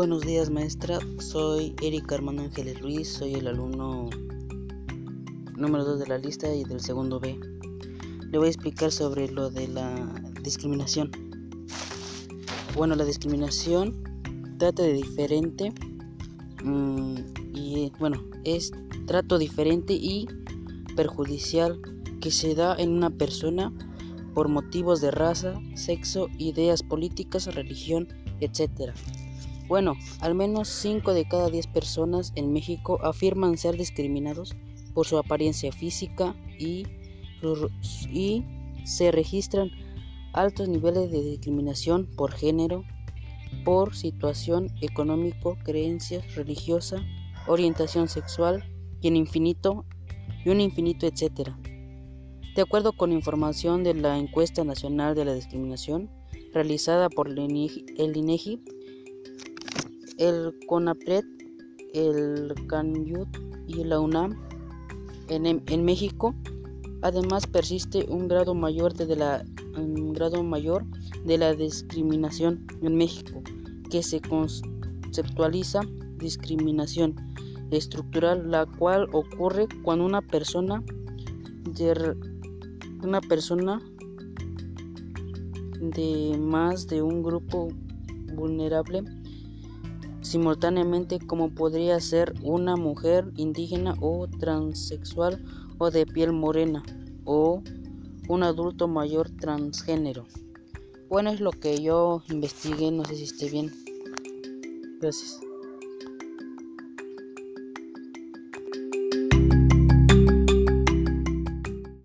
Buenos días maestra, soy Erika Armando Ángeles Ruiz, soy el alumno número 2 de la lista y del segundo B. Le voy a explicar sobre lo de la discriminación. Bueno, la discriminación trata de diferente mm, y bueno, es trato diferente y perjudicial que se da en una persona por motivos de raza, sexo, ideas políticas, religión, etc. Bueno, al menos 5 de cada 10 personas en México afirman ser discriminados por su apariencia física y, se registran altos niveles de discriminación por género, por situación económico, creencias religiosa, orientación sexual y un infinito y un infinito etcétera. De acuerdo con información de la encuesta nacional de la discriminación realizada por el INEGI, el CONAPRED, el CANYUT y la UNAM en, en, México, además persiste un grado mayor de la un grado mayor de la discriminación en México, que se conceptualiza discriminación estructural, la cual ocurre cuando una persona una persona de más de un grupo vulnerable simultáneamente como podría ser una mujer indígena o transexual o de piel morena o un adulto mayor transgénero. Bueno, es lo que yo investigué, no sé si esté bien. Gracias.